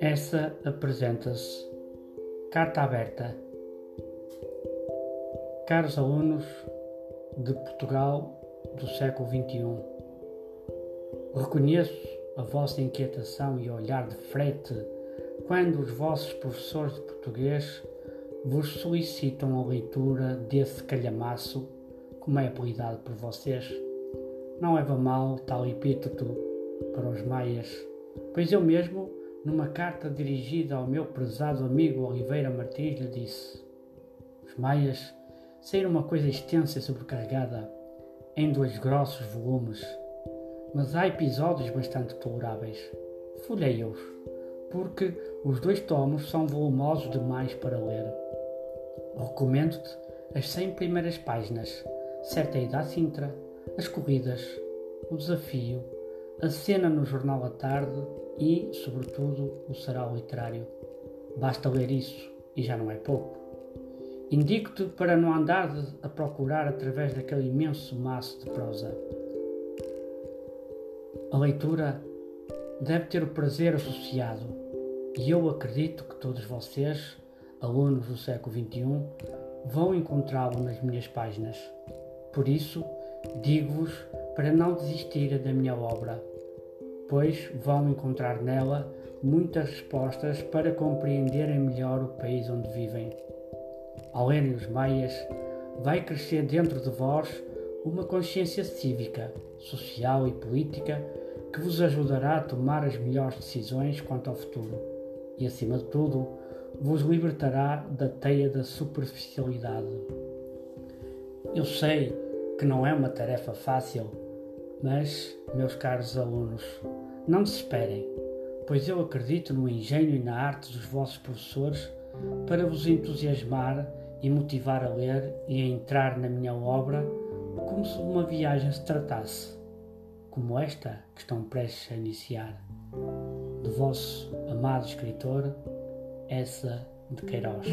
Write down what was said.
Essa apresenta-se Carta Aberta. Caros alunos de Portugal do século XXI, reconheço a vossa inquietação e olhar de frete quando os vossos professores de português vos solicitam a leitura desse calhamaço, como é apelidado por vocês. Não leva mal tal epíteto para os maias, pois eu mesmo numa carta dirigida ao meu prezado amigo Oliveira Martins, lhe disse: Os Maias saíram uma coisa extensa e sobrecarregada, em dois grossos volumes, mas há episódios bastante toleráveis. Folhei-os, porque os dois tomos são volumosos demais para ler. Recomendo-te as cem primeiras páginas, certa ida à Sintra, as corridas, o desafio, a cena no jornal à tarde e, sobretudo, o sarau literário. Basta ler isso e já não é pouco. Indico-te para não andar a procurar através daquele imenso maço de prosa. A leitura deve ter o prazer associado, e eu acredito que todos vocês, alunos do século XXI, vão encontrá-lo nas minhas páginas. Por isso, digo-vos para não desistirem da minha obra pois vão encontrar nela muitas respostas para compreenderem melhor o país onde vivem. Ao lerem os maias, vai crescer dentro de vós uma consciência cívica, social e política que vos ajudará a tomar as melhores decisões quanto ao futuro e, acima de tudo, vos libertará da teia da superficialidade. Eu sei que não é uma tarefa fácil mas, meus caros alunos, não desesperem, pois eu acredito no engenho e na arte dos vossos professores para vos entusiasmar e motivar a ler e a entrar na minha obra como se de uma viagem se tratasse, como esta que estão prestes a iniciar. Do vosso amado escritor, essa de Queiroz.